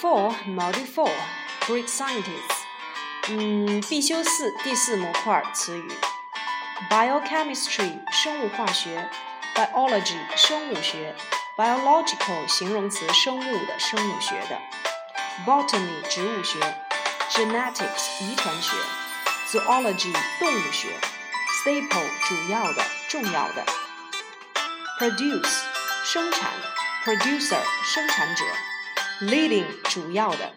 Four, Module Four, Greek Scientists. 嗯，必修四第四模块词语。Biochemistry, 生物化学，biology 生物学，biological 形容词生物的生物学的，botany 植物学，genetics 遗传学，zoology 动物学，staple 主要的重要的，produce 生产，producer 生产者。leading 主要的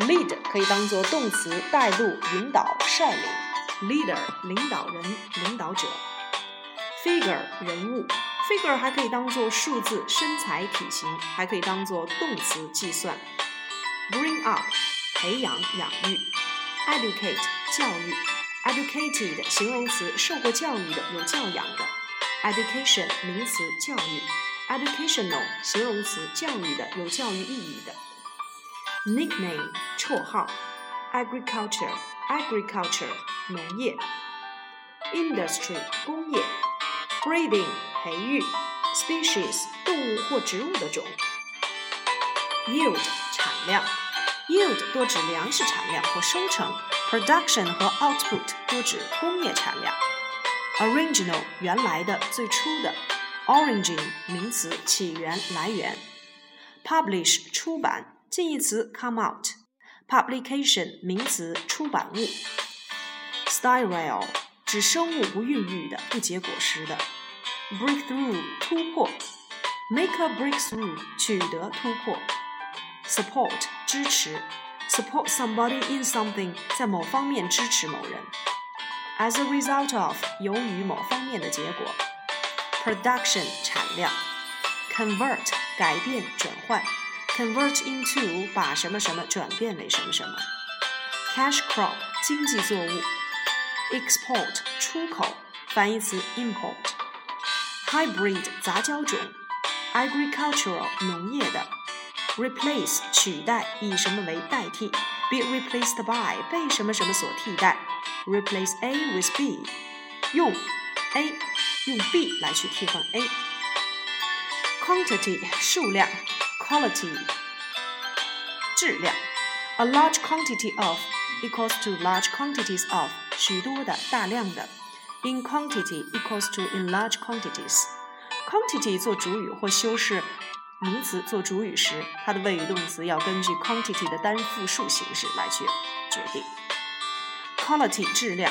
，lead 可以当做动词带路、引导、率领，leader 领导人、领导者，figure 人物，figure 还可以当做数字、身材、体型，还可以当做动词计算，bring up 培养、养育，educate 教育，educated 形容词受过教育的、有教养的，education 名词教育。educational 形容词，教育的，有教育意义的。nickname 绰号 agriculture agriculture 农业。industry 工业。breeding 培育。species 动物或植物的种。yield 产量。yield 多指粮食产量或收成。production 和 output 多指工业产量。original 原来的，最初的。origin 名词起源、来源；publish 出版，近义词 come out。publication 名词出版物；styral 指生物不孕育的、不结果实的；breakthrough 突破；make a breakthrough 取得突破；support 支持；support somebody in something 在某方面支持某人；as a result of 由于某方面的结果。production 产量，convert 改变转换，convert into 把什么什么转变为什么什么，cash crop 经济作物，export 出口，反义词 import，hybrid 杂交种，agricultural 农业的，replace 取代以什么为代替，be replaced by 被什么什么所替代，replace A with B，用 A。用 b 来去替换 a。quantity 数量，quality 质量。A large quantity of equals to large quantities of 许多的、大量的。In quantity equals to in large quantities。quantity 做主语或修饰名词做主语时，它的谓语动词要根据 quantity 的单复数形式来去决定。quality 质量。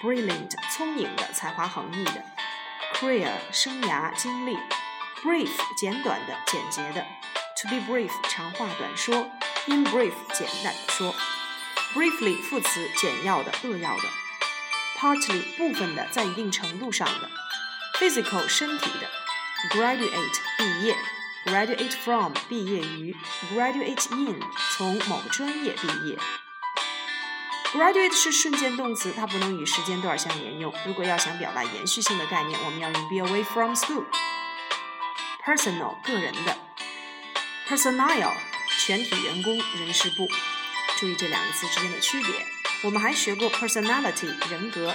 Brilliant，聪颖的，才华横溢的。Career，生涯，经历。Brief，简短的，简洁的。To be brief，长话短说。In brief，简单的说。Briefly，副词，简要的，扼要的。Partly，部分的，在一定程度上的。Physical，身体的。Graduate，毕业。Graduate from，毕业于。Graduate in，从某个专业毕业。graduate 是瞬间动词，它不能与时间段相连用。如果要想表达延续性的概念，我们要用 be away from school。personal 个人的，personnel 全体员工、人事部。注意这两个词之间的区别。我们还学过 personality 人格、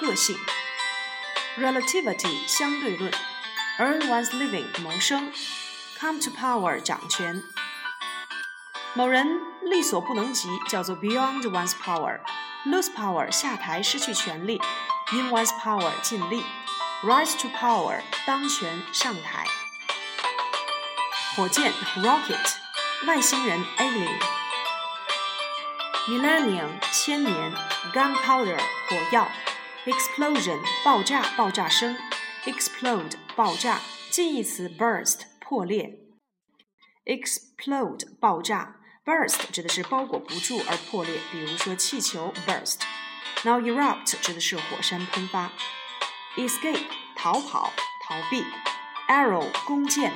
个性，relativity 相对论，earn one's living 谋生，come to power 掌权。某人。力所不能及叫做 beyond one's power，lose power 下台失去权力，in one's power 尽力，rise to power 当权上台。火箭 rocket，外星人 alien，millennium 千年，gunpowder 火药，explosion 爆炸爆炸声，explode 爆炸，近义词 burst 破裂，explode 爆炸。burst 指的是包裹不住而破裂，比如说气球 burst。Now erupt 指的是火山喷发，escape 逃跑、逃避，arrow 弓箭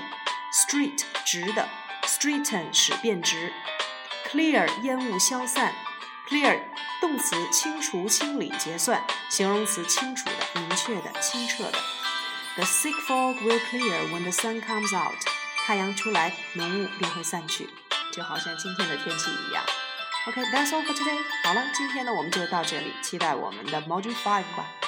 ，straight 直的，straighten 使变直，clear 烟雾消散，clear 动词清除、清理、结算，形容词清楚的、明确的、清澈的。The thick fog will clear when the sun comes out。太阳出来，浓雾便会散去。就好像今天的天气一样。OK，that's all for today。好了，今天呢我们就到这里，期待我们的 Module Five 吧。